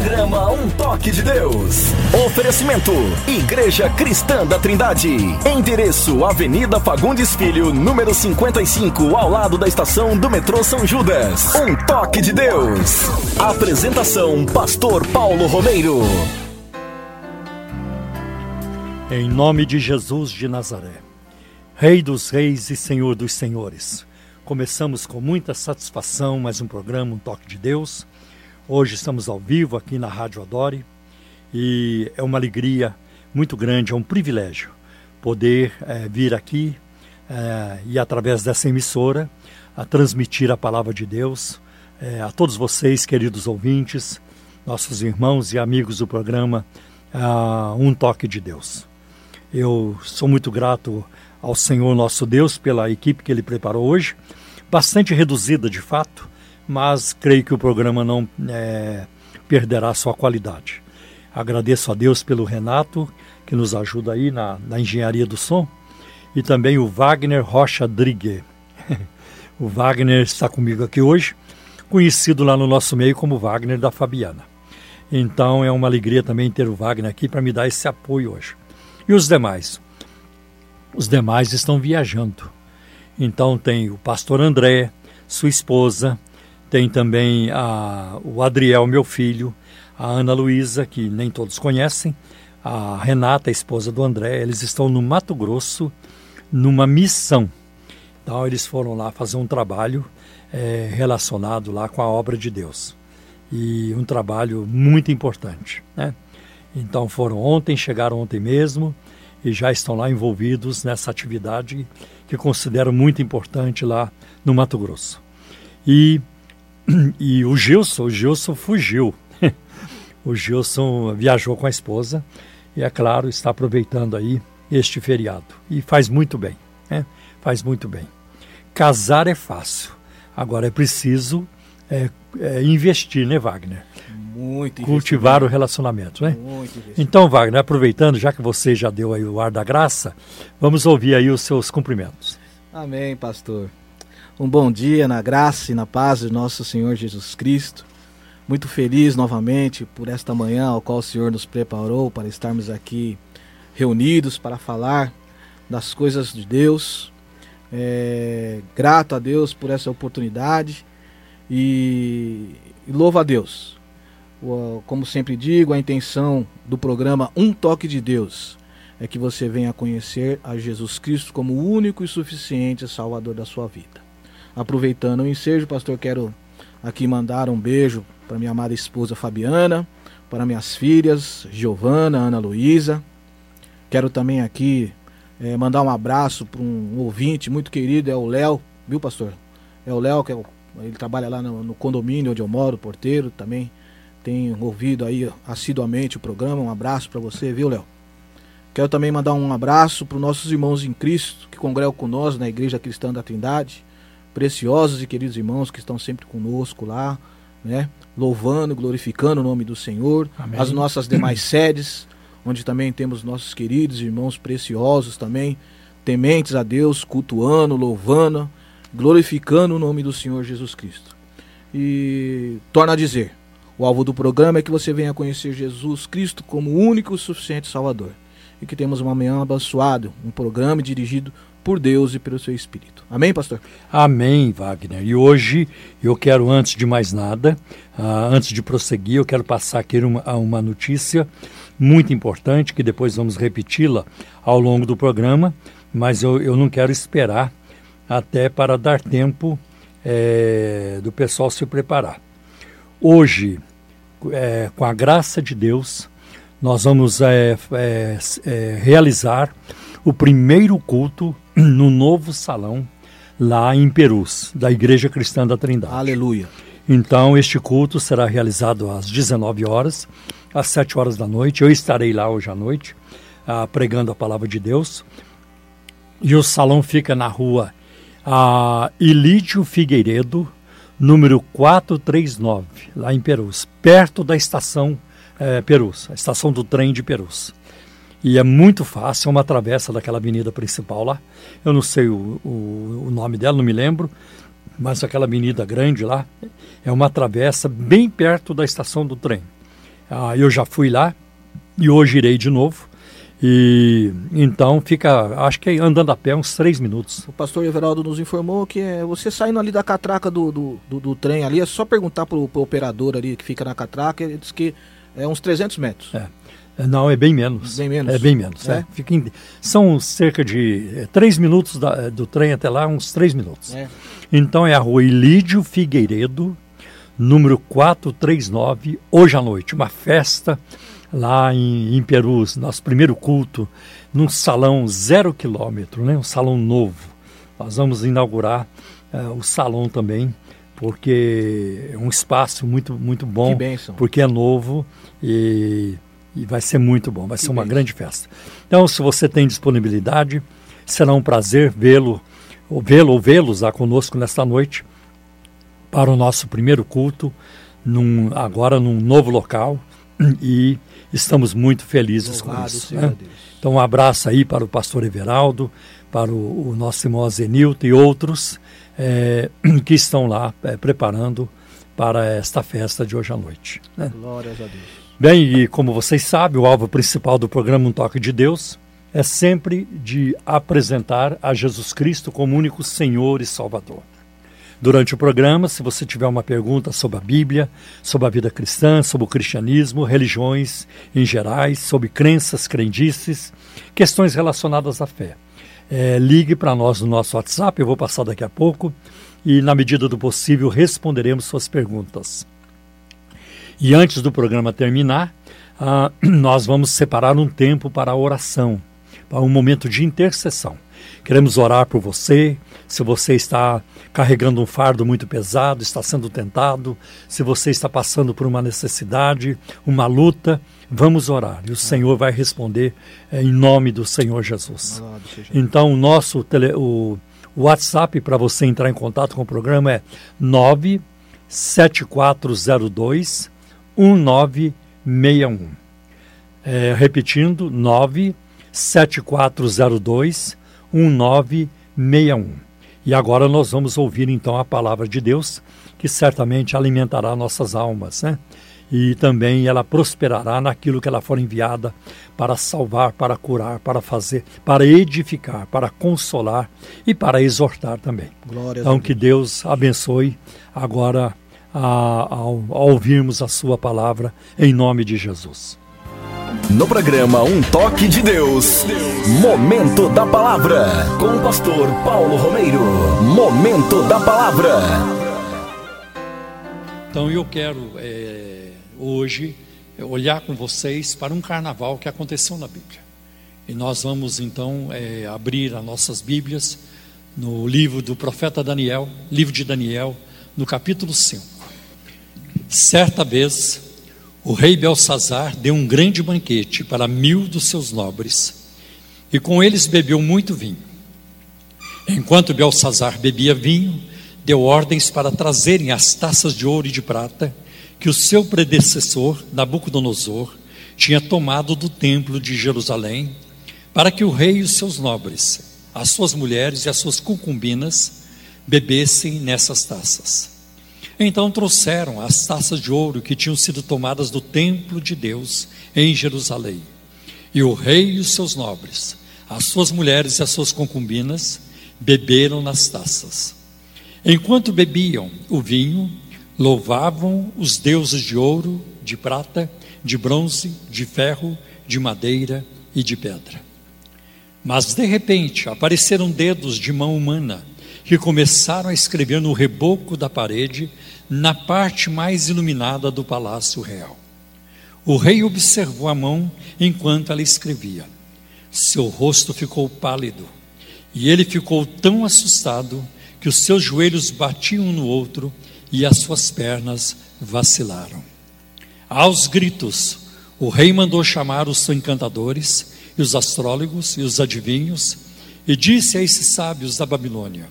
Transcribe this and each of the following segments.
Programa Um Toque de Deus. Oferecimento: Igreja Cristã da Trindade. Endereço: Avenida Fagundes Filho, número 55, ao lado da estação do metrô São Judas. Um Toque de Deus. Apresentação: Pastor Paulo Romeiro. Em nome de Jesus de Nazaré, Rei dos Reis e Senhor dos Senhores. Começamos com muita satisfação mais um programa, um toque de Deus. Hoje estamos ao vivo aqui na Rádio Adore e é uma alegria muito grande, é um privilégio poder é, vir aqui é, e através dessa emissora a transmitir a palavra de Deus é, a todos vocês, queridos ouvintes, nossos irmãos e amigos do programa Um Toque de Deus. Eu sou muito grato ao Senhor nosso Deus pela equipe que ele preparou hoje, bastante reduzida de fato, mas creio que o programa não é, perderá sua qualidade. Agradeço a Deus pelo Renato, que nos ajuda aí na, na engenharia do som, e também o Wagner Rocha Drigue. o Wagner está comigo aqui hoje, conhecido lá no nosso meio como Wagner da Fabiana. Então é uma alegria também ter o Wagner aqui para me dar esse apoio hoje. E os demais? Os demais estão viajando. Então tem o pastor André, sua esposa, tem também a, o Adriel, meu filho, a Ana Luísa, que nem todos conhecem, a Renata, a esposa do André. Eles estão no Mato Grosso, numa missão. Então eles foram lá fazer um trabalho é, relacionado lá com a obra de Deus. E um trabalho muito importante, né? Então foram ontem, chegaram ontem mesmo e já estão lá envolvidos nessa atividade que considero muito importante lá no Mato Grosso. E, e o Gilson, o Gilson fugiu. o Gilson viajou com a esposa e, é claro, está aproveitando aí este feriado. E faz muito bem, né? faz muito bem. Casar é fácil, agora é preciso é, é investir, né, Wagner? Muito cultivar o relacionamento, né? Muito então, Wagner, aproveitando, já que você já deu aí o ar da graça, vamos ouvir aí os seus cumprimentos. Amém, pastor. Um bom dia na graça e na paz de nosso Senhor Jesus Cristo. Muito feliz novamente por esta manhã ao qual o Senhor nos preparou para estarmos aqui reunidos para falar das coisas de Deus. É, grato a Deus por essa oportunidade e, e louvo a Deus como sempre digo, a intenção do programa Um Toque de Deus é que você venha conhecer a Jesus Cristo como o único e suficiente Salvador da sua vida. Aproveitando o ensejo, pastor, quero aqui mandar um beijo para minha amada esposa Fabiana, para minhas filhas Giovana, Ana Luísa. Quero também aqui é, mandar um abraço para um ouvinte muito querido, é o Léo, viu, pastor? É o Léo, que é o, ele trabalha lá no, no condomínio onde eu moro, porteiro também tem ouvido aí assiduamente o programa. Um abraço para você, viu, Léo? Quero também mandar um abraço para os nossos irmãos em Cristo que congregam conosco na Igreja Cristã da Trindade. Preciosos e queridos irmãos que estão sempre conosco lá, né? Louvando, glorificando o nome do Senhor. Amém. As nossas demais sedes, onde também temos nossos queridos irmãos preciosos também, tementes a Deus, cultuando, louvando, glorificando o nome do Senhor Jesus Cristo. E torna a dizer, o alvo do programa é que você venha conhecer Jesus Cristo como o único e suficiente Salvador. E que temos uma manhã abençoada, um programa dirigido por Deus e pelo seu Espírito. Amém, pastor? Amém, Wagner. E hoje eu quero, antes de mais nada, uh, antes de prosseguir, eu quero passar aqui uma, uma notícia muito importante, que depois vamos repeti-la ao longo do programa, mas eu, eu não quero esperar até para dar tempo é, do pessoal se preparar. Hoje, é, com a graça de Deus, nós vamos é, realizar o primeiro culto no novo salão lá em Perus, da Igreja Cristã da Trindade. Aleluia. Então, este culto será realizado às 19 horas, às 7 horas da noite. Eu estarei lá hoje à noite, ah, pregando a palavra de Deus. E o salão fica na rua ah, Ilídio Figueiredo, número 439, lá em Perus, perto da estação é, Perus, a estação do trem de Perus. E é muito fácil, é uma travessa daquela avenida principal lá. Eu não sei o, o, o nome dela, não me lembro, mas aquela avenida grande lá é uma travessa bem perto da estação do trem. Ah, eu já fui lá e hoje irei de novo. E então fica, acho que andando a pé uns três minutos. O pastor Everaldo nos informou que é, você saindo ali da catraca do, do, do, do trem ali, é só perguntar pro, pro operador ali que fica na catraca, ele diz que é uns 300 metros. É. Não, é bem menos. Bem menos. É bem menos. É. É. Fica em, são cerca de é, três minutos da, do trem até lá, uns três minutos. É. Então é a rua Ilídio Figueiredo, número 439, hoje à noite. Uma festa lá em, em Perus, nosso primeiro culto, num salão zero quilômetro, né? um salão novo. Nós vamos inaugurar uh, o salão também, porque é um espaço muito, muito bom, porque é novo e, e vai ser muito bom, vai que ser uma grande festa. Então, se você tem disponibilidade, será um prazer vê-lo, vê-lo ou vê-los lá conosco nesta noite para o nosso primeiro culto, num, agora num novo local e estamos muito felizes Louvado com isso. Né? Então, um abraço aí para o pastor Everaldo, para o, o nosso irmão Azenilton e outros é, que estão lá é, preparando para esta festa de hoje à noite. Né? Glórias a Deus. Bem, e como vocês sabem, o alvo principal do programa Um Toque de Deus é sempre de apresentar a Jesus Cristo como único Senhor e Salvador. Durante o programa, se você tiver uma pergunta sobre a Bíblia, sobre a vida cristã, sobre o cristianismo, religiões em gerais, sobre crenças, crendices, questões relacionadas à fé, é, ligue para nós no nosso WhatsApp, eu vou passar daqui a pouco, e na medida do possível responderemos suas perguntas. E antes do programa terminar, ah, nós vamos separar um tempo para a oração, para um momento de intercessão. Queremos orar por você, se você está carregando um fardo muito pesado, está sendo tentado, se você está passando por uma necessidade, uma luta, vamos orar e o Senhor vai responder é, em nome do Senhor Jesus. Então, o nosso tele, o, o WhatsApp para você entrar em contato com o programa é 97402 1961. É, repetindo, 97402 1961. E agora nós vamos ouvir então a palavra de Deus, que certamente alimentará nossas almas, né? E também ela prosperará naquilo que ela for enviada para salvar, para curar, para fazer, para edificar, para consolar e para exortar também. Glória então que Deus abençoe agora a, ao, ao ouvirmos a sua palavra em nome de Jesus. No programa Um Toque de Deus, Momento da Palavra, com o pastor Paulo Romeiro. Momento da Palavra. Então eu quero é, hoje olhar com vocês para um carnaval que aconteceu na Bíblia. E nós vamos então é, abrir as nossas Bíblias no livro do profeta Daniel, livro de Daniel, no capítulo 5. Certa vez, o rei Belsazar deu um grande banquete para mil dos seus nobres, e com eles bebeu muito vinho. Enquanto Belsazar bebia vinho, deu ordens para trazerem as taças de ouro e de prata que o seu predecessor, Nabucodonosor, tinha tomado do templo de Jerusalém, para que o rei e os seus nobres, as suas mulheres e as suas concubinas bebessem nessas taças. Então trouxeram as taças de ouro que tinham sido tomadas do templo de Deus em Jerusalém. E o rei e os seus nobres, as suas mulheres e as suas concubinas, beberam nas taças. Enquanto bebiam o vinho, louvavam os deuses de ouro, de prata, de bronze, de ferro, de madeira e de pedra. Mas de repente apareceram dedos de mão humana que começaram a escrever no reboco da parede, na parte mais iluminada do palácio real. O rei observou a mão enquanto ela escrevia. Seu rosto ficou pálido e ele ficou tão assustado que os seus joelhos batiam um no outro e as suas pernas vacilaram. Aos gritos, o rei mandou chamar os encantadores e os astrólogos e os adivinhos e disse a esses sábios da Babilônia: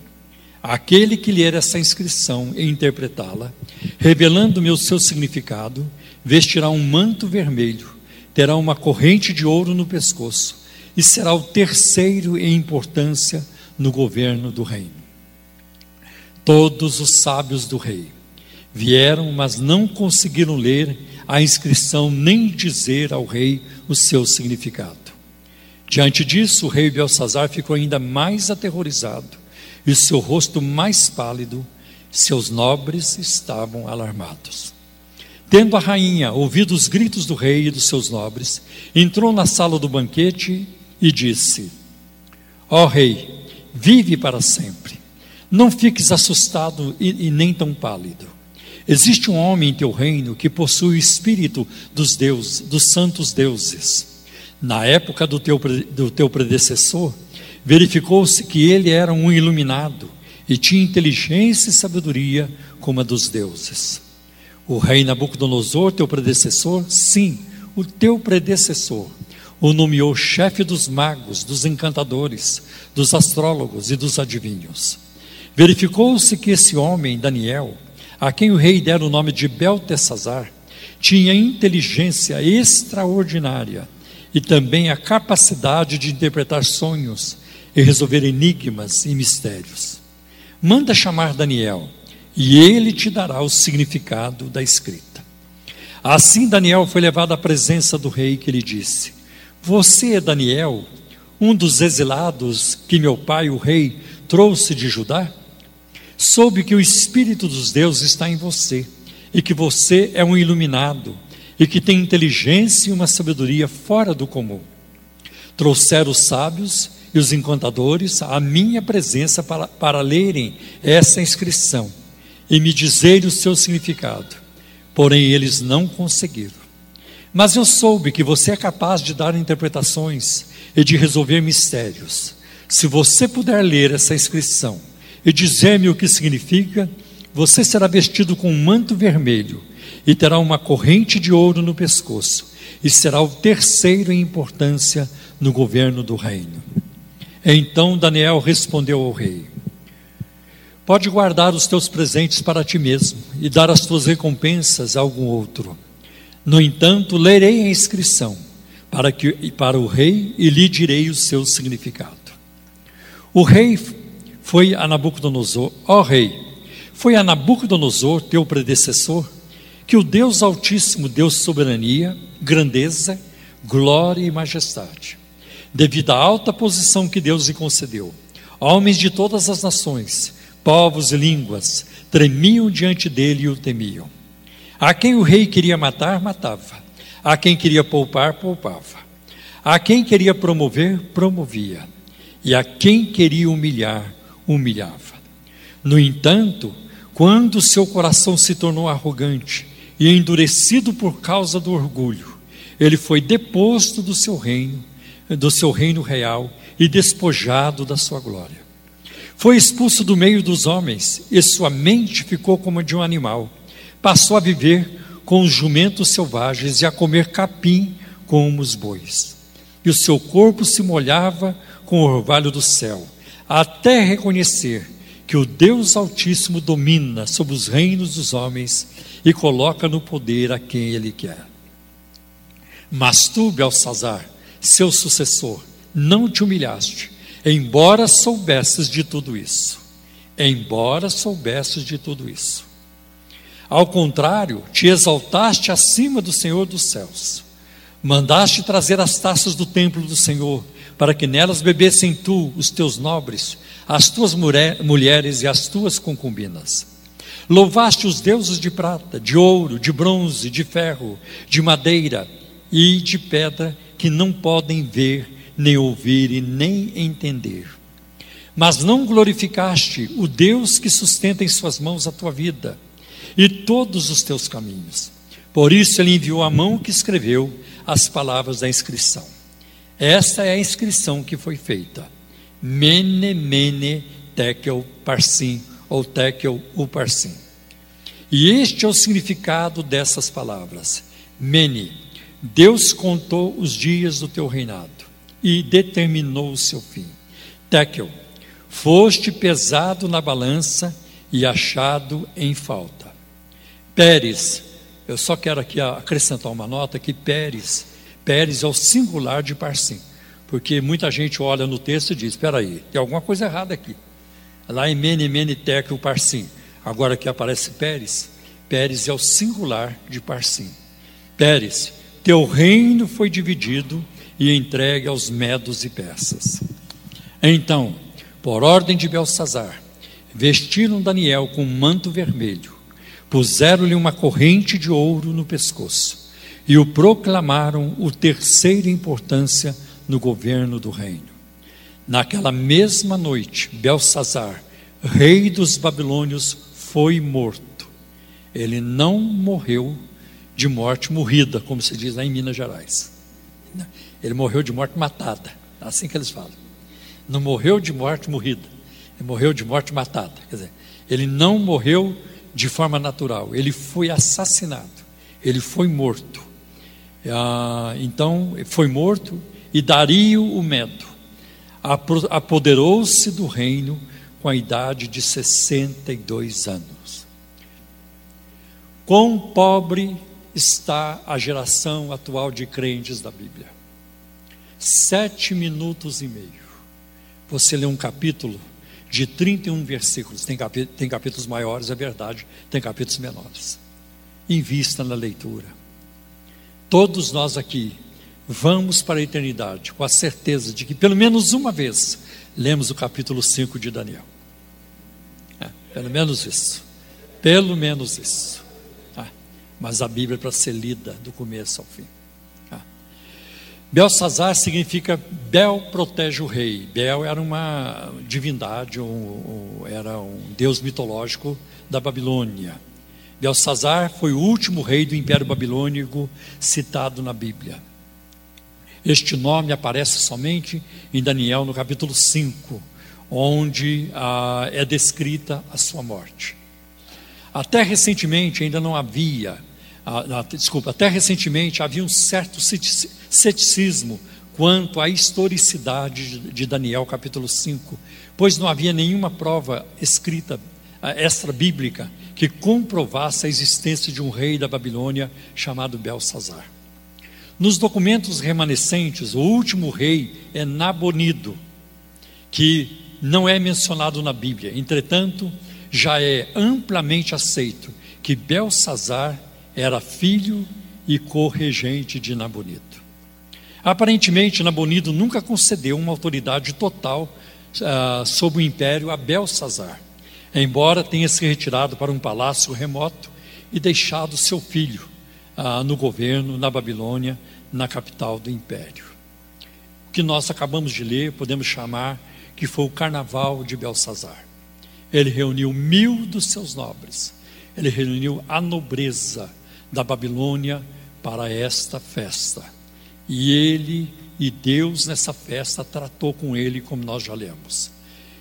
Aquele que ler essa inscrição e interpretá-la, revelando-me o seu significado, vestirá um manto vermelho, terá uma corrente de ouro no pescoço e será o terceiro em importância no governo do reino. Todos os sábios do rei vieram, mas não conseguiram ler a inscrição nem dizer ao rei o seu significado. Diante disso, o rei Belsazar ficou ainda mais aterrorizado e seu rosto mais pálido, seus nobres estavam alarmados. Tendo a rainha ouvido os gritos do rei e dos seus nobres, entrou na sala do banquete e disse: Ó oh, rei, vive para sempre. Não fiques assustado e, e, nem tão pálido. Existe um homem em teu reino que possui o espírito dos deuses, dos santos deuses. Na época do teu, do teu predecessor, verificou-se que ele era um iluminado e tinha inteligência e sabedoria como a dos deuses. O rei Nabucodonosor, teu predecessor, sim, o teu predecessor, o nomeou chefe dos magos, dos encantadores, dos astrólogos e dos adivinhos. Verificou-se que esse homem, Daniel, a quem o rei dera o nome de Beltesazar, tinha inteligência extraordinária e também a capacidade de interpretar sonhos e resolver enigmas e mistérios. Manda chamar Daniel e ele te dará o significado da escrita. Assim Daniel foi levado à presença do rei que lhe disse: Você é Daniel, um dos exilados que meu pai, o rei, trouxe de Judá? Soube que o espírito dos deuses está em você e que você é um iluminado e que tem inteligência e uma sabedoria fora do comum. Trouxeram os sábios e os encantadores à minha presença para, para lerem essa inscrição e me dizer o seu significado. Porém, eles não conseguiram. Mas eu soube que você é capaz de dar interpretações e de resolver mistérios. Se você puder ler essa inscrição e dizer-me o que significa, você será vestido com um manto vermelho e terá uma corrente de ouro no pescoço, e será o terceiro em importância no governo do reino. Então Daniel respondeu ao rei: Pode guardar os teus presentes para ti mesmo e dar as tuas recompensas a algum outro. No entanto, lerei a inscrição para, que, para o rei e lhe direi o seu significado. O rei foi a Nabucodonosor, ó rei, foi a Nabucodonosor, teu predecessor, que o Deus Altíssimo deu soberania, grandeza, glória e majestade, devido à alta posição que Deus lhe concedeu. Homens de todas as nações, povos e línguas tremiam diante dele e o temiam. A quem o rei queria matar, matava. A quem queria poupar, poupava. A quem queria promover, promovia. E a quem queria humilhar, humilhava. No entanto, quando seu coração se tornou arrogante e endurecido por causa do orgulho, ele foi deposto do seu reino, do seu reino real e despojado da sua glória. Foi expulso do meio dos homens e sua mente ficou como de um animal. Passou a viver com os jumentos selvagens e a comer capim como os bois. E o seu corpo se molhava com o orvalho do céu, até reconhecer que o Deus Altíssimo domina sobre os reinos dos homens e coloca no poder a quem ele quer. Mas tu, Belsazar, seu sucessor, não te humilhaste Embora soubesses de tudo isso, embora soubesses de tudo isso. Ao contrário, te exaltaste acima do Senhor dos céus. Mandaste trazer as taças do templo do Senhor, para que nelas bebessem tu, os teus nobres, as tuas mulheres e as tuas concubinas. Louvaste os deuses de prata, de ouro, de bronze, de ferro, de madeira e de pedra que não podem ver nem ouvir e nem entender. Mas não glorificaste o Deus que sustenta em suas mãos a tua vida e todos os teus caminhos. Por isso ele enviou a mão que escreveu as palavras da inscrição. Esta é a inscrição que foi feita. Mene, mene, tekel, parsim, ou tekel, uparsim. E este é o significado dessas palavras. Mene, Deus contou os dias do teu reinado e determinou o seu fim. Tekel, foste pesado na balança e achado em falta. Pérez, eu só quero aqui acrescentar uma nota que Pérez, Pérez é o singular de Parsim, porque muita gente olha no texto e diz, espera aí, tem alguma coisa errada aqui. Lá em Mene, Mene, Tekel, Parsim. Agora que aparece Pérez, Pérez é o singular de Parsim. Pérez, teu reino foi dividido e entregue aos medos e persas. Então, por ordem de Belsazar, vestiram Daniel com um manto vermelho, puseram-lhe uma corrente de ouro no pescoço e o proclamaram o terceira importância no governo do reino. Naquela mesma noite, Belsazar, rei dos babilônios, foi morto. Ele não morreu de morte morrida, como se diz lá em Minas Gerais. Ele morreu de morte matada, é assim que eles falam. Não morreu de morte morrida, ele morreu de morte matada. Quer dizer, ele não morreu de forma natural, ele foi assassinado, ele foi morto. Ah, então, foi morto e Dario o Medo apoderou-se do reino com a idade de 62 anos. Quão pobre está a geração atual de crentes da Bíblia? Sete minutos e meio. Você lê um capítulo de 31 versículos. Tem, tem capítulos maiores, é verdade, tem capítulos menores. Invista na leitura. Todos nós aqui vamos para a eternidade com a certeza de que pelo menos uma vez lemos o capítulo 5 de Daniel. É, pelo menos isso. Pelo menos isso. Mas a Bíblia é para ser lida do começo ao fim. Ah. Belsazar significa Bel protege o rei. Bel era uma divindade, um, um, era um deus mitológico da Babilônia. Belsazar foi o último rei do Império Babilônico citado na Bíblia. Este nome aparece somente em Daniel no capítulo 5, onde ah, é descrita a sua morte. Até recentemente ainda não havia, ah, ah, desculpa, até recentemente havia um certo ceticismo quanto à historicidade de Daniel capítulo 5, pois não havia nenhuma prova escrita ah, extra-bíblica que comprovasse a existência de um rei da Babilônia chamado Belsazar. Nos documentos remanescentes, o último rei é Nabonido, que não é mencionado na Bíblia. Entretanto, já é amplamente aceito que Belsazar era filho e corregente de Nabonido. Aparentemente, Nabonido nunca concedeu uma autoridade total uh, sobre o império a Belsazar, embora tenha se retirado para um palácio remoto e deixado seu filho uh, no governo na Babilônia na capital do império. O que nós acabamos de ler, podemos chamar que foi o carnaval de Belsazar. Ele reuniu mil dos seus nobres, ele reuniu a nobreza da Babilônia para esta festa. E ele e Deus nessa festa tratou com ele, como nós já lemos.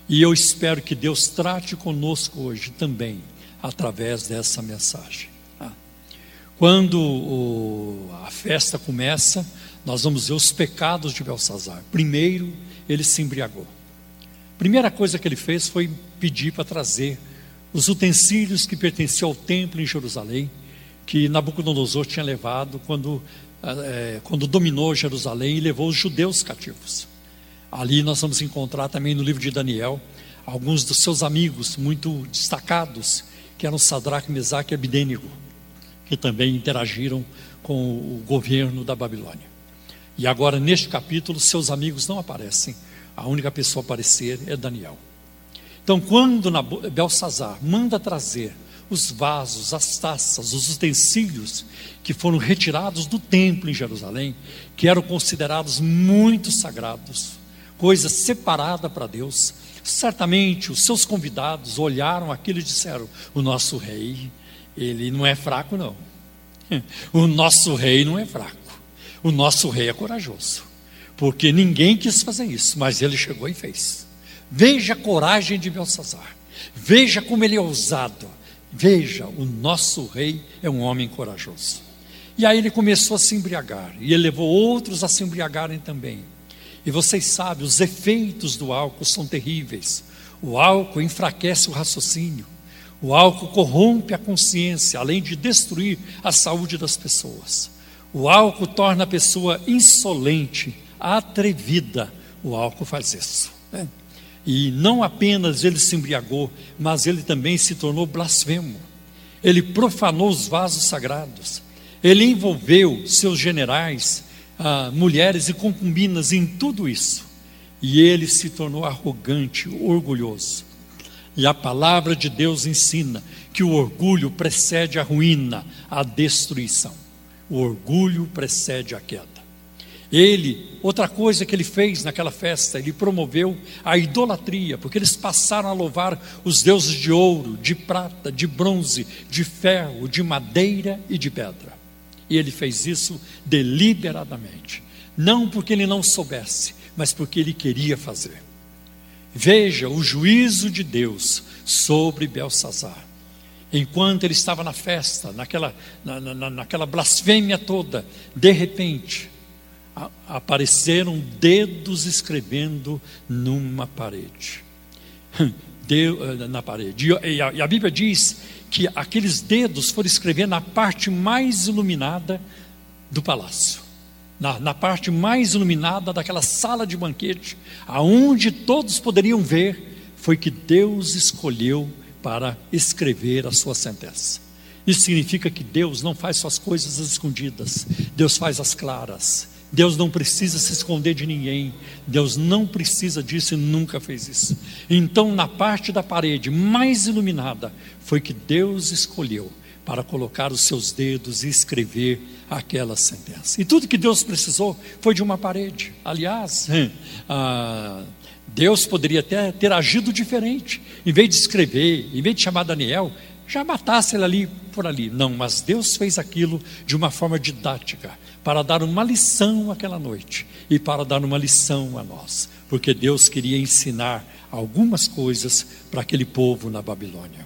E eu espero que Deus trate conosco hoje também, através dessa mensagem. Quando o, a festa começa, nós vamos ver os pecados de Belsazar. Primeiro, ele se embriagou. Primeira coisa que ele fez foi pedir para trazer os utensílios que pertenciam ao templo em Jerusalém, que Nabucodonosor tinha levado quando, é, quando dominou Jerusalém e levou os judeus cativos. Ali nós vamos encontrar também no livro de Daniel alguns dos seus amigos muito destacados, que eram Sadraque, Mesaque e Abidênigo que também interagiram com o governo da Babilônia. E agora, neste capítulo, seus amigos não aparecem, a única pessoa a aparecer é Daniel. Então, quando Belsazar manda trazer os vasos, as taças, os utensílios que foram retirados do templo em Jerusalém, que eram considerados muito sagrados, coisa separada para Deus, certamente os seus convidados olharam aquilo e disseram: O nosso rei ele não é fraco, não. O nosso rei não é fraco. O nosso rei é corajoso. Porque ninguém quis fazer isso, mas ele chegou e fez. Veja a coragem de Belsazar. Veja como ele é ousado. Veja, o nosso rei é um homem corajoso. E aí ele começou a se embriagar. E ele levou outros a se embriagarem também. E vocês sabem, os efeitos do álcool são terríveis. O álcool enfraquece o raciocínio. O álcool corrompe a consciência, além de destruir a saúde das pessoas. O álcool torna a pessoa insolente, atrevida. O álcool faz isso. Né? E não apenas ele se embriagou, mas ele também se tornou blasfemo. Ele profanou os vasos sagrados. Ele envolveu seus generais, ah, mulheres e concubinas em tudo isso. E ele se tornou arrogante, orgulhoso. E a palavra de Deus ensina que o orgulho precede a ruína, a destruição. O orgulho precede a queda. Ele, outra coisa que ele fez naquela festa, ele promoveu a idolatria, porque eles passaram a louvar os deuses de ouro, de prata, de bronze, de ferro, de madeira e de pedra. E ele fez isso deliberadamente, não porque ele não soubesse, mas porque ele queria fazer. Veja o juízo de Deus sobre Belsazar. Enquanto ele estava na festa, naquela, na, na, naquela blasfêmia toda, de repente, apareceram dedos escrevendo numa parede. Eh, na parede. E a, e a Bíblia diz que aqueles dedos foram escrever na parte mais iluminada do palácio na, na parte mais iluminada daquela sala de banquete, aonde todos poderiam ver, foi que Deus escolheu para escrever a sua sentença. Isso significa que Deus não faz suas coisas escondidas, Deus faz as claras. Deus não precisa se esconder de ninguém, Deus não precisa disso e nunca fez isso. Então, na parte da parede mais iluminada, foi que Deus escolheu para colocar os seus dedos e escrever aquela sentença. E tudo que Deus precisou foi de uma parede. Aliás, ah, Deus poderia até ter agido diferente. Em vez de escrever, em vez de chamar Daniel, já matasse ele ali por ali. Não, mas Deus fez aquilo de uma forma didática, para dar uma lição aquela noite e para dar uma lição a nós, porque Deus queria ensinar algumas coisas para aquele povo na Babilônia.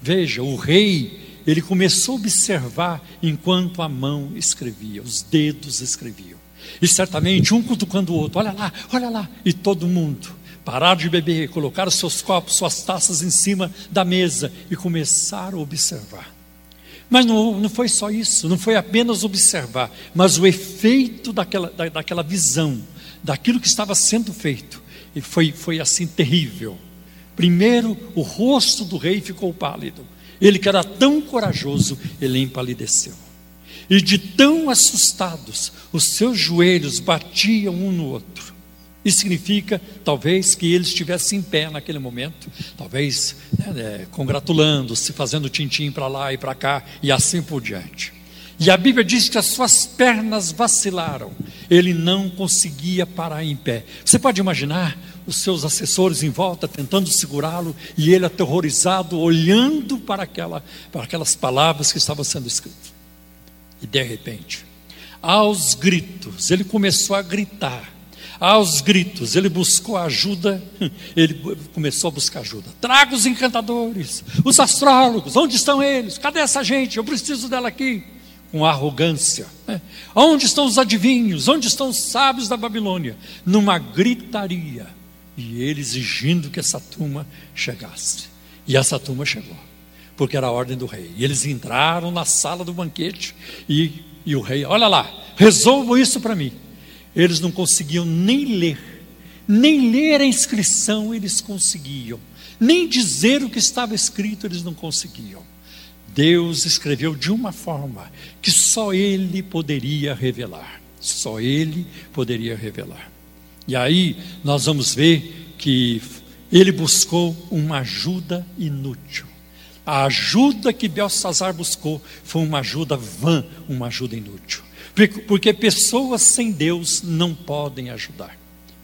Veja, o rei ele começou a observar enquanto a mão escrevia, os dedos escreviam. E certamente um cutucando o outro, olha lá, olha lá, e todo mundo pararam de beber, colocaram seus copos, suas taças em cima da mesa e começaram a observar. Mas não, não foi só isso, não foi apenas observar, mas o efeito daquela, da, daquela visão, daquilo que estava sendo feito, e foi, foi assim terrível. Primeiro, o rosto do rei ficou pálido. Ele que era tão corajoso, ele empalideceu. E de tão assustados, os seus joelhos batiam um no outro. Isso significa, talvez, que ele estivesse em pé naquele momento, talvez né, né, congratulando-se, fazendo tintim para lá e para cá e assim por diante. E a Bíblia diz que as suas pernas vacilaram, ele não conseguia parar em pé. Você pode imaginar os seus assessores em volta tentando segurá-lo e ele aterrorizado olhando para, aquela, para aquelas palavras que estavam sendo escritas. E de repente, aos gritos, ele começou a gritar. Aos gritos, ele buscou ajuda, ele começou a buscar ajuda. Traga os encantadores, os astrólogos, onde estão eles? Cadê essa gente? Eu preciso dela aqui com arrogância. Né? Onde estão os adivinhos? Onde estão os sábios da Babilônia? Numa gritaria e ele exigindo que essa turma chegasse. E essa turma chegou, porque era a ordem do rei. E eles entraram na sala do banquete e, e o rei, olha lá, resolvam isso para mim. Eles não conseguiam nem ler, nem ler a inscrição eles conseguiam, nem dizer o que estava escrito eles não conseguiam. Deus escreveu de uma forma que só Ele poderia revelar. Só Ele poderia revelar. E aí nós vamos ver que ele buscou uma ajuda inútil. A ajuda que Belsazar buscou foi uma ajuda vã, uma ajuda inútil. Porque pessoas sem Deus não podem ajudar.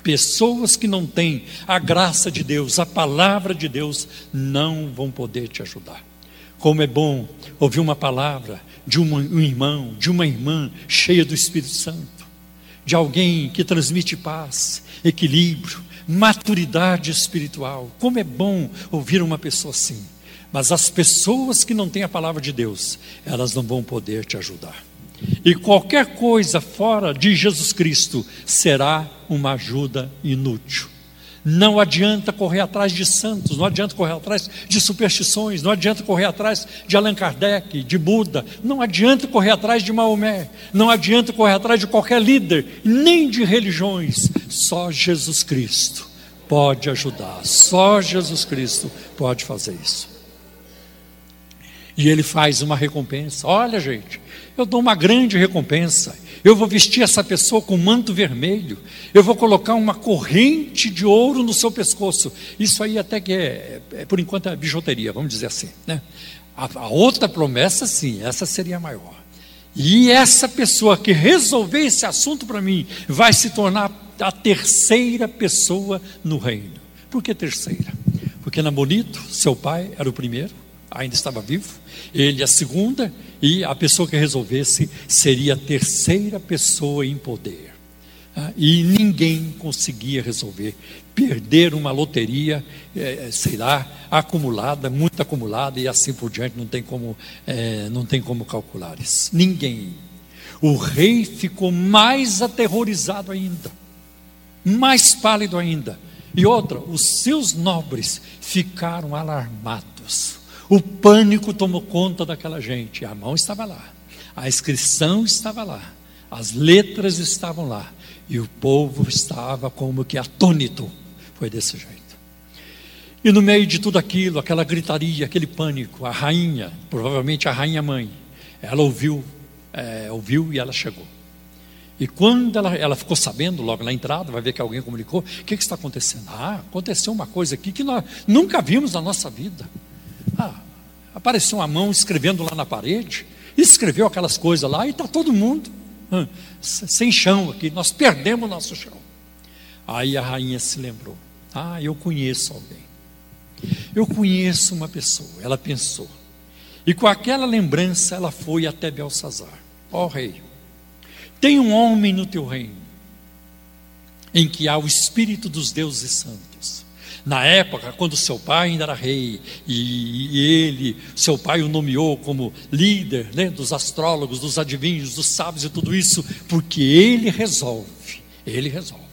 Pessoas que não têm a graça de Deus, a palavra de Deus, não vão poder te ajudar. Como é bom ouvir uma palavra de um irmão, de uma irmã cheia do Espírito Santo de alguém que transmite paz, equilíbrio, maturidade espiritual. Como é bom ouvir uma pessoa assim. Mas as pessoas que não têm a palavra de Deus, elas não vão poder te ajudar. E qualquer coisa fora de Jesus Cristo será uma ajuda inútil. Não adianta correr atrás de santos, não adianta correr atrás de superstições, não adianta correr atrás de Allan Kardec, de Buda, não adianta correr atrás de Maomé, não adianta correr atrás de qualquer líder, nem de religiões. Só Jesus Cristo pode ajudar, só Jesus Cristo pode fazer isso. E ele faz uma recompensa. Olha, gente, eu dou uma grande recompensa. Eu vou vestir essa pessoa com manto vermelho. Eu vou colocar uma corrente de ouro no seu pescoço. Isso aí até que é, é por enquanto é bijuteria, vamos dizer assim. Né? A, a outra promessa, sim, essa seria maior. E essa pessoa que resolver esse assunto para mim vai se tornar a terceira pessoa no reino. Por que terceira? Porque Namonito, seu pai, era o primeiro, ainda estava vivo. Ele a segunda e a pessoa que resolvesse seria a terceira pessoa em poder. Ah, e ninguém conseguia resolver. Perder uma loteria, é, sei lá, acumulada, muito acumulada e assim por diante, não tem como, é, não tem como calcular isso. Ninguém. O rei ficou mais aterrorizado ainda, mais pálido ainda. E outra, os seus nobres ficaram alarmados. O pânico tomou conta daquela gente. A mão estava lá, a inscrição estava lá, as letras estavam lá, e o povo estava como que atônito. Foi desse jeito. E no meio de tudo aquilo, aquela gritaria, aquele pânico, a rainha, provavelmente a rainha mãe, ela ouviu, é, ouviu e ela chegou. E quando ela, ela ficou sabendo, logo na entrada, vai ver que alguém comunicou: o que, que está acontecendo? Ah, aconteceu uma coisa aqui que nós nunca vimos na nossa vida. Ah, apareceu uma mão escrevendo lá na parede, escreveu aquelas coisas lá e está todo mundo sem chão aqui, nós perdemos nosso chão. Aí a rainha se lembrou: Ah, eu conheço alguém. Eu conheço uma pessoa. Ela pensou. E com aquela lembrança ela foi até Belsazar. Ó oh, rei, tem um homem no teu reino em que há o espírito dos deuses santos na época, quando seu pai ainda era rei, e, ele, seu pai o nomeou como líder né, dos astrólogos, dos adivinhos, dos sábios e tudo isso, porque ele resolve, ele resolve.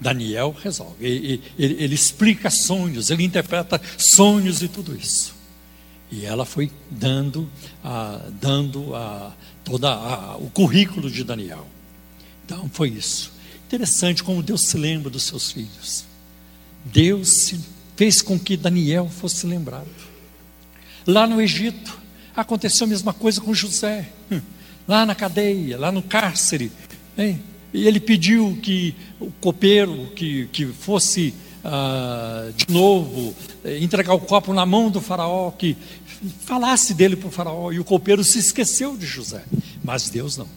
Daniel resolve, ele, ele, ele explica sonhos, ele interpreta sonhos e tudo isso. E ela foi dando, a, dando a, todo o currículo de Daniel. Então foi isso. Interessante como Deus se lembra dos seus filhos. Deus fez com que Daniel fosse lembrado. Lá no Egito, aconteceu a mesma coisa com José, hum, lá na cadeia, lá no cárcere. Hein? E ele pediu que o copeiro que, que fosse ah, de novo eh, entregar o copo na mão do faraó, que falasse dele para o faraó, e o copeiro se esqueceu de José, mas Deus não.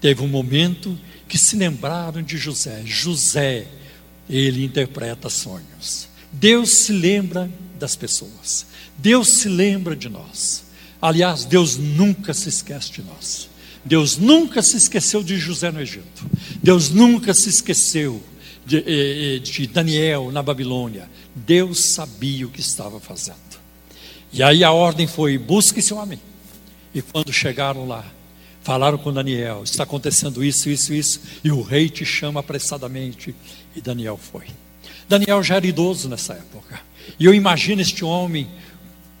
Teve um momento que se lembraram de José. José ele interpreta sonhos. Deus se lembra das pessoas. Deus se lembra de nós. Aliás, Deus nunca se esquece de nós. Deus nunca se esqueceu de José no Egito. Deus nunca se esqueceu de, eh, eh, de, Daniel na Babilônia. Deus sabia o que estava fazendo. E aí a ordem foi: busque esse homem. E quando chegaram lá, falaram com Daniel: está acontecendo isso, isso, isso. E o rei te chama apressadamente. E Daniel foi. Daniel já era idoso nessa época. E eu imagino este homem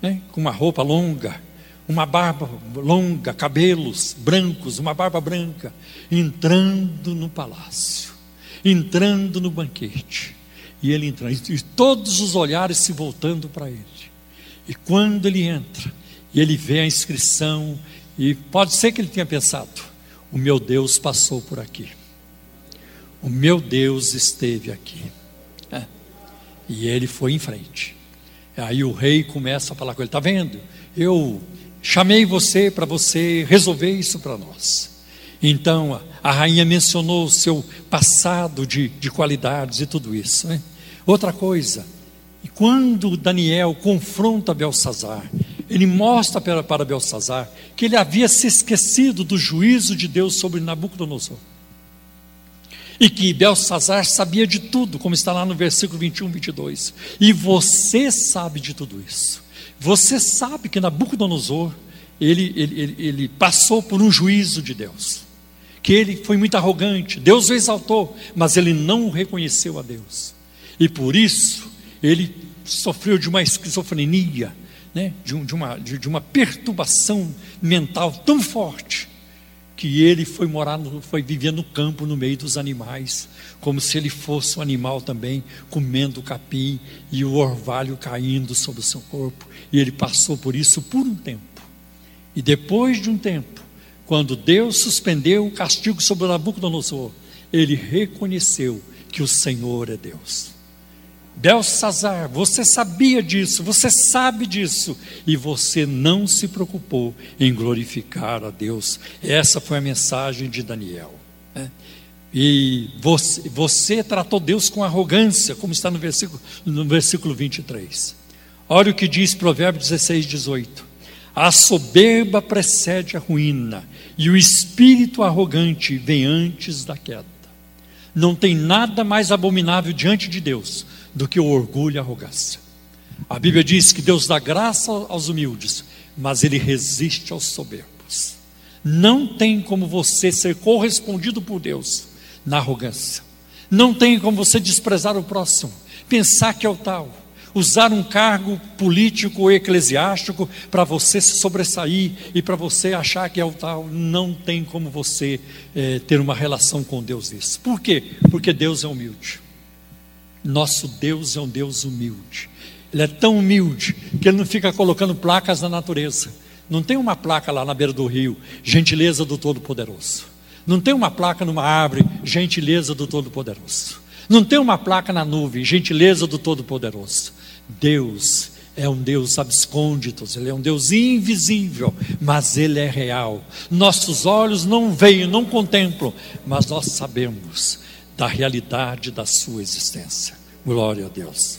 né, com uma roupa longa, uma barba longa, cabelos brancos, uma barba branca, entrando no palácio, entrando no banquete. E ele entrando, e todos os olhares se voltando para ele. E quando ele entra, e ele vê a inscrição, e pode ser que ele tenha pensado: o meu Deus passou por aqui. O meu Deus esteve aqui. É. E ele foi em frente. Aí o rei começa a falar com ele: Está vendo? Eu chamei você para você resolver isso para nós. Então a rainha mencionou o seu passado de, de qualidades e tudo isso. Né? Outra coisa, quando Daniel confronta Belsazar, ele mostra para, para Belsazar que ele havia se esquecido do juízo de Deus sobre Nabucodonosor. E que Belsazar sabia de tudo, como está lá no versículo 21, 22. E você sabe de tudo isso. Você sabe que Nabucodonosor, ele, ele, ele, ele passou por um juízo de Deus. Que ele foi muito arrogante. Deus o exaltou, mas ele não reconheceu a Deus. E por isso, ele sofreu de uma esquizofrenia, né? de, um, de, uma, de, de uma perturbação mental tão forte que ele foi morar, no, foi viver no campo, no meio dos animais, como se ele fosse um animal também, comendo capim e o orvalho caindo sobre o seu corpo. E ele passou por isso por um tempo. E depois de um tempo, quando Deus suspendeu o castigo sobre Nabucodonosor, ele reconheceu que o Senhor é Deus. Belsazar, você sabia disso, você sabe disso, e você não se preocupou em glorificar a Deus. Essa foi a mensagem de Daniel. Né? E você, você, tratou Deus com arrogância, como está no versículo, no versículo 23. Olha o que diz Provérbios 16, 18. A soberba precede a ruína, e o espírito arrogante vem antes da queda. Não tem nada mais abominável diante de Deus do que o orgulho e a arrogância. A Bíblia diz que Deus dá graça aos humildes, mas ele resiste aos soberbos. Não tem como você ser correspondido por Deus na arrogância. Não tem como você desprezar o próximo, pensar que é o tal, usar um cargo político ou eclesiástico para você se sobressair e para você achar que é o tal. Não tem como você é, ter uma relação com Deus nisso. Por quê? Porque Deus é humilde. Nosso Deus é um Deus humilde. Ele é tão humilde que ele não fica colocando placas na natureza. Não tem uma placa lá na beira do rio, gentileza do Todo-Poderoso. Não tem uma placa numa árvore, gentileza do Todo-Poderoso. Não tem uma placa na nuvem, gentileza do Todo-Poderoso. Deus é um Deus abscônditos, Ele é um Deus invisível, mas Ele é real. Nossos olhos não veem, não contemplam, mas nós sabemos da realidade da sua existência. Glória a Deus.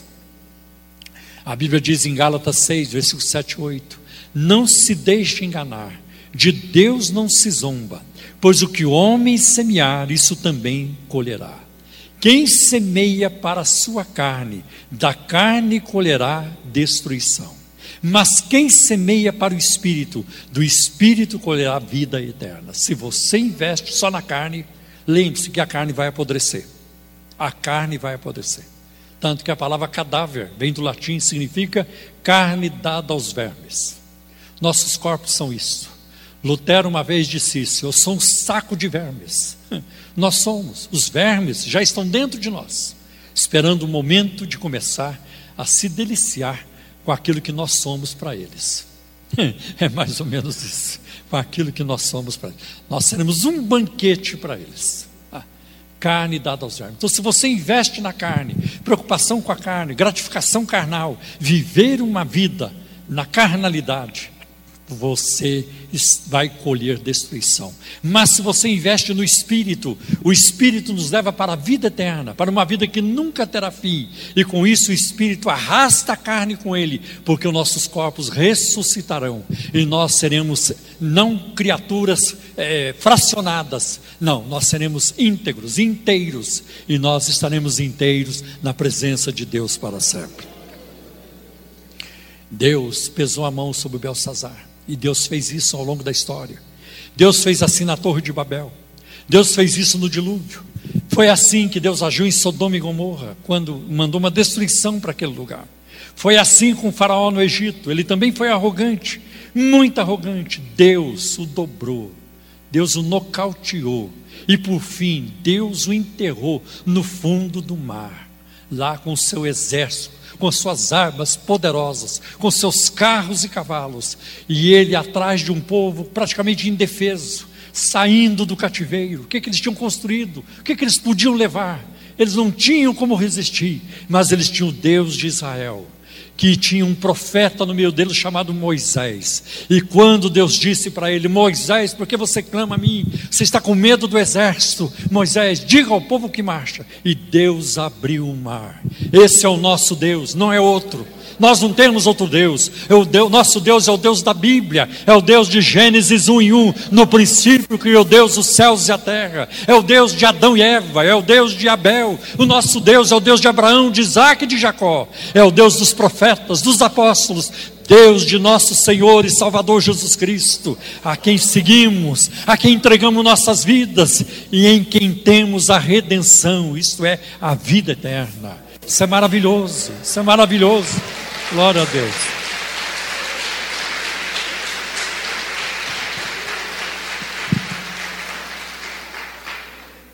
A Bíblia diz em Gálatas 6, versículos 7 e 8: Não se deixe enganar, de Deus não se zomba, pois o que o homem semear, isso também colherá. Quem semeia para a sua carne, da carne colherá destruição. Mas quem semeia para o espírito, do espírito colherá vida eterna. Se você investe só na carne, Lembre-se que a carne vai apodrecer. A carne vai apodrecer. Tanto que a palavra cadáver vem do latim e significa carne dada aos vermes. Nossos corpos são isso. Lutero uma vez disse isso: Eu sou um saco de vermes. Nós somos. Os vermes já estão dentro de nós, esperando o momento de começar a se deliciar com aquilo que nós somos para eles. É mais ou menos isso com aquilo que nós somos para eles. Nós seremos um banquete para eles. Ah, carne dada aos vermes. Então, se você investe na carne, preocupação com a carne, gratificação carnal, viver uma vida na carnalidade, você vai colher destruição. Mas se você investe no Espírito, o Espírito nos leva para a vida eterna, para uma vida que nunca terá fim. E com isso o Espírito arrasta a carne com ele, porque os nossos corpos ressuscitarão e nós seremos não criaturas é, fracionadas, não, nós seremos íntegros, inteiros, e nós estaremos inteiros na presença de Deus para sempre. Deus pesou a mão sobre Belsazar e Deus fez isso ao longo da história. Deus fez assim na Torre de Babel. Deus fez isso no dilúvio. Foi assim que Deus agiu em Sodoma e Gomorra, quando mandou uma destruição para aquele lugar. Foi assim com o Faraó no Egito. Ele também foi arrogante, muito arrogante. Deus o dobrou, Deus o nocauteou. E por fim, Deus o enterrou no fundo do mar, lá com o seu exército com suas armas poderosas, com seus carros e cavalos, e ele atrás de um povo praticamente indefeso, saindo do cativeiro. O que, que eles tinham construído? O que, que eles podiam levar? Eles não tinham como resistir, mas eles tinham o Deus de Israel que tinha um profeta no meio deles chamado Moisés. E quando Deus disse para ele: Moisés, por que você clama a mim? Você está com medo do exército? Moisés, diga ao povo que marcha. E Deus abriu o mar. Esse é o nosso Deus, não é outro. Nós não temos outro Deus. É o Deus. Nosso Deus é o Deus da Bíblia. É o Deus de Gênesis 1 em 1. No princípio criou Deus os céus e a terra. É o Deus de Adão e Eva. É o Deus de Abel. O nosso Deus é o Deus de Abraão, de Isaac e de Jacó. É o Deus dos profetas, dos apóstolos. Deus de nosso Senhor e Salvador Jesus Cristo, a quem seguimos, a quem entregamos nossas vidas e em quem temos a redenção, isto é, a vida eterna. Isso é maravilhoso, isso é maravilhoso. Glória a Deus.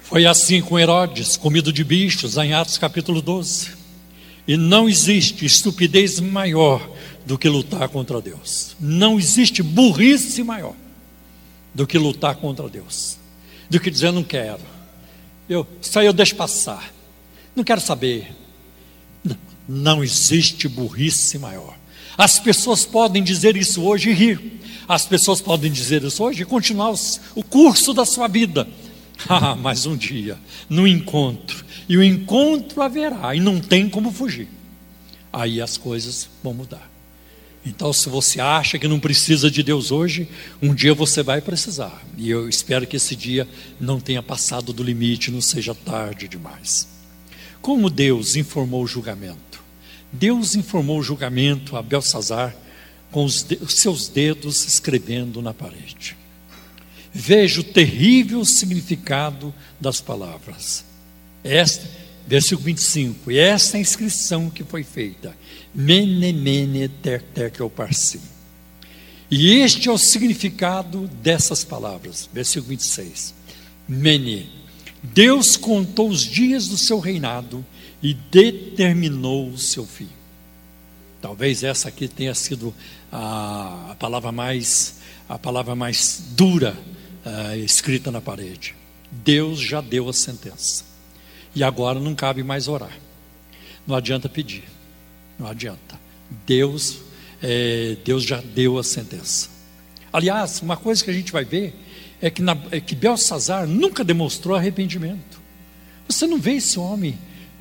Foi assim com Herodes, comido de bichos, em Atos capítulo 12. E não existe estupidez maior do que lutar contra Deus. Não existe burrice maior do que lutar contra Deus. Do que dizer não quero. Eu, isso aí eu deixo passar. Não quero saber. Não, existe burrice maior. As pessoas podem dizer isso hoje e rir. As pessoas podem dizer isso hoje e continuar o curso da sua vida. Ah, mas um dia, no encontro, e o encontro haverá, e não tem como fugir. Aí as coisas vão mudar. Então, se você acha que não precisa de Deus hoje, um dia você vai precisar. E eu espero que esse dia não tenha passado do limite, não seja tarde demais. Como Deus informou o julgamento? Deus informou o julgamento a Belsazar com os, de, os seus dedos escrevendo na parede. Veja o terrível significado das palavras. Esta, versículo 25, e esta é a inscrição que foi feita: Mene, mene, ter, tekel, parsim. E este é o significado dessas palavras, versículo 26. Mene, Deus contou os dias do seu reinado e determinou o seu fim. Talvez essa aqui tenha sido a, a palavra mais a palavra mais dura uh, escrita na parede. Deus já deu a sentença. E agora não cabe mais orar. Não adianta pedir. Não adianta. Deus, é, Deus já deu a sentença. Aliás, uma coisa que a gente vai ver é que, na, é que Belsazar nunca demonstrou arrependimento. Você não vê esse homem,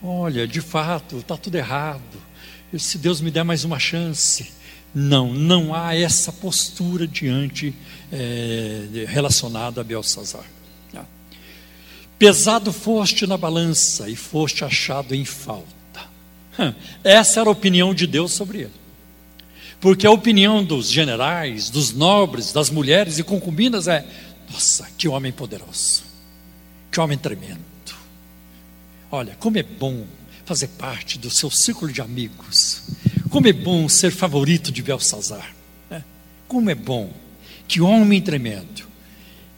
olha, de fato, está tudo errado. Se Deus me der mais uma chance. Não, não há essa postura diante é, relacionada a Belsazar. Ah. Pesado foste na balança e foste achado em falta. Essa era a opinião de Deus sobre ele. Porque a opinião dos generais, dos nobres, das mulheres e concubinas é: nossa, que homem poderoso, que homem tremendo. Olha, como é bom fazer parte do seu círculo de amigos. Como é bom ser favorito de Belsazar. Né? Como é bom, que homem tremendo.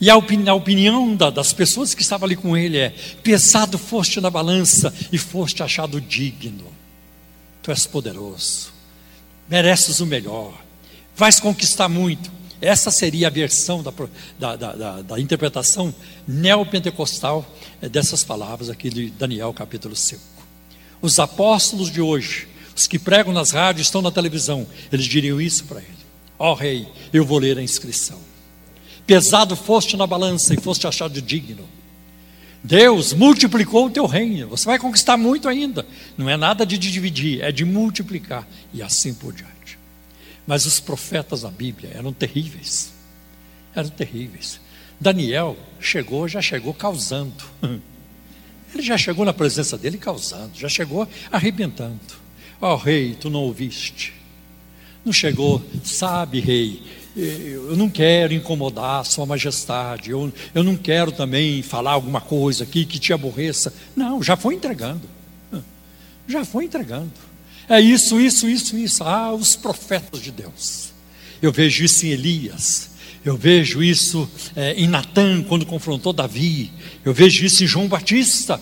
E a, opini a opinião da, das pessoas que estavam ali com ele é: pesado foste na balança e foste achado digno. Tu és poderoso, mereces o melhor, vais conquistar muito. Essa seria a versão da, da, da, da interpretação neopentecostal eh, dessas palavras aqui de Daniel capítulo 5. Os apóstolos de hoje, os que pregam nas rádios, estão na televisão, eles diriam isso para ele: Ó oh, rei, eu vou ler a inscrição. Pesado foste na balança e foste achado digno. Deus multiplicou o teu reino, você vai conquistar muito ainda. Não é nada de dividir, é de multiplicar e assim por diante. Mas os profetas da Bíblia eram terríveis. Eram terríveis. Daniel chegou, já chegou causando. Ele já chegou na presença dele causando, já chegou arrebentando. Ó oh, rei, tu não ouviste. Não chegou, sabe, rei, eu não quero incomodar Sua Majestade, eu, eu não quero também falar alguma coisa aqui que te aborreça. Não, já foi entregando. Já foi entregando. É isso, isso, isso, isso. Ah, os profetas de Deus. Eu vejo isso em Elias. Eu vejo isso é, em Natã, quando confrontou Davi. Eu vejo isso em João Batista,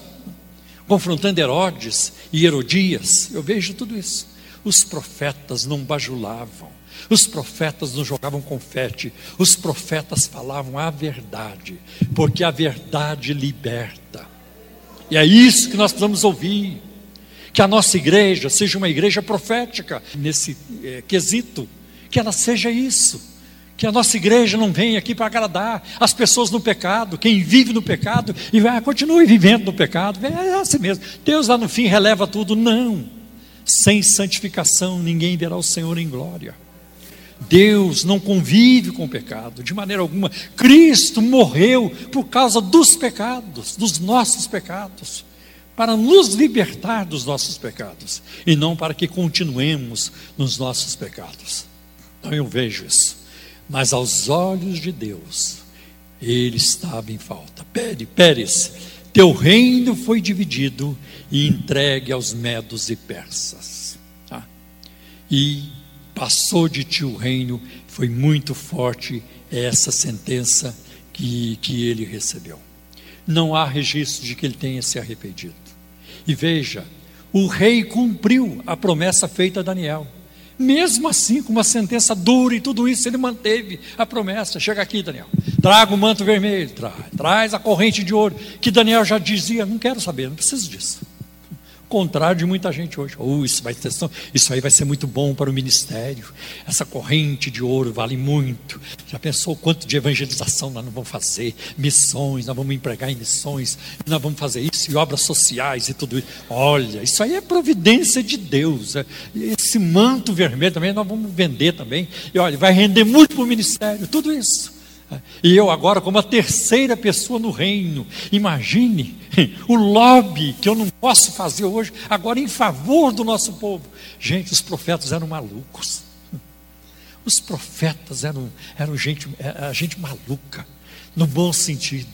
confrontando Herodes e Herodias. Eu vejo tudo isso. Os profetas não bajulavam. Os profetas não jogavam confete, os profetas falavam a verdade, porque a verdade liberta. E é isso que nós precisamos ouvir que a nossa igreja seja uma igreja profética nesse é, quesito, que ela seja isso. Que a nossa igreja não venha aqui para agradar as pessoas no pecado, quem vive no pecado e vai, continue vivendo no pecado, é assim mesmo. Deus lá no fim releva tudo. Não, sem santificação ninguém verá o Senhor em glória. Deus não convive com o pecado de maneira alguma. Cristo morreu por causa dos pecados, dos nossos pecados para nos libertar dos nossos pecados e não para que continuemos nos nossos pecados. Então eu vejo isso. Mas aos olhos de Deus, ele estava em falta. Pere, Pérez, teu reino foi dividido e entregue aos medos e persas. Tá? E passou de ti o reino, foi muito forte essa sentença que, que ele recebeu. não há registro de que ele tenha se arrependido. E veja, o rei cumpriu a promessa feita a Daniel. Mesmo assim, com uma sentença dura e tudo isso, ele manteve a promessa. Chega aqui, Daniel. Traga o manto vermelho, traz, traz a corrente de ouro, que Daniel já dizia: não quero saber, não preciso disso contrário de muita gente hoje. Oh, isso, vai ter, isso aí vai ser muito bom para o ministério. Essa corrente de ouro vale muito. Já pensou quanto de evangelização nós não vamos fazer? Missões, nós vamos empregar em missões, nós vamos fazer isso, e obras sociais e tudo isso. Olha, isso aí é providência de Deus. É, esse manto vermelho também nós vamos vender também. E olha, vai render muito para o ministério, tudo isso. E eu agora, como a terceira pessoa no reino, imagine o lobby que eu não posso fazer hoje, agora em favor do nosso povo. Gente, os profetas eram malucos. Os profetas eram, eram gente, era gente maluca, no bom sentido.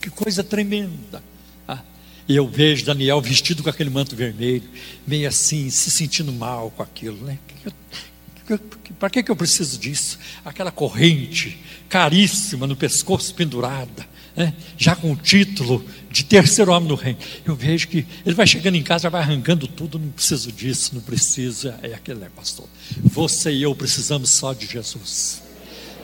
Que coisa tremenda. Ah, e eu vejo Daniel vestido com aquele manto vermelho, meio assim, se sentindo mal com aquilo. Né? Para que, que eu preciso disso? Aquela corrente caríssima no pescoço pendurada, né? já com o título de terceiro homem no reino. Eu vejo que ele vai chegando em casa, já vai arrancando tudo, não preciso disso, não preciso. É aquele, né, pastor? Você e eu precisamos só de Jesus.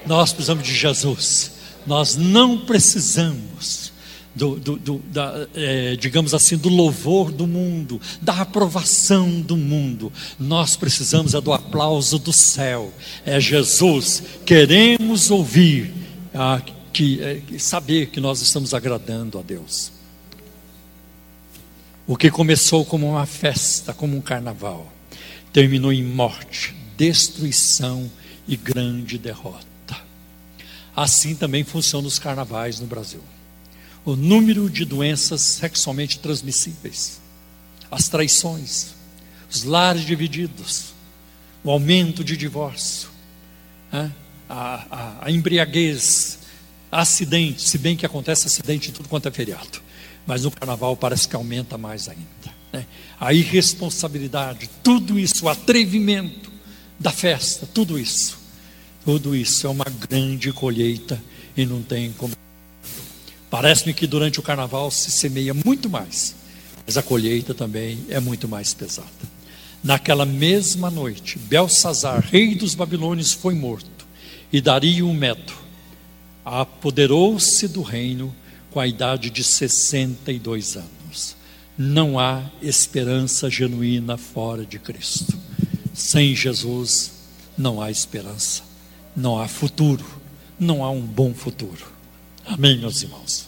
Nós precisamos de Jesus. Nós não precisamos do, do, do da, é, digamos assim, do louvor do mundo, da aprovação do mundo. Nós precisamos é do aplauso do céu. É Jesus. Queremos ouvir, ah, que, é, saber que nós estamos agradando a Deus. O que começou como uma festa, como um carnaval, terminou em morte, destruição e grande derrota. Assim também funcionam os carnavais no Brasil o número de doenças sexualmente transmissíveis, as traições, os lares divididos, o aumento de divórcio, a, a, a embriaguez, acidente, se bem que acontece acidente em tudo quanto é feriado, mas no carnaval parece que aumenta mais ainda. Né? A irresponsabilidade, tudo isso, o atrevimento da festa, tudo isso, tudo isso é uma grande colheita e não tem como Parece-me que durante o carnaval se semeia muito mais, mas a colheita também é muito mais pesada. Naquela mesma noite, Belsazar, rei dos babilônios, foi morto, e Dario Medo apoderou-se do reino com a idade de 62 anos. Não há esperança genuína fora de Cristo. Sem Jesus não há esperança, não há futuro, não há um bom futuro. Amém, meus irmãos.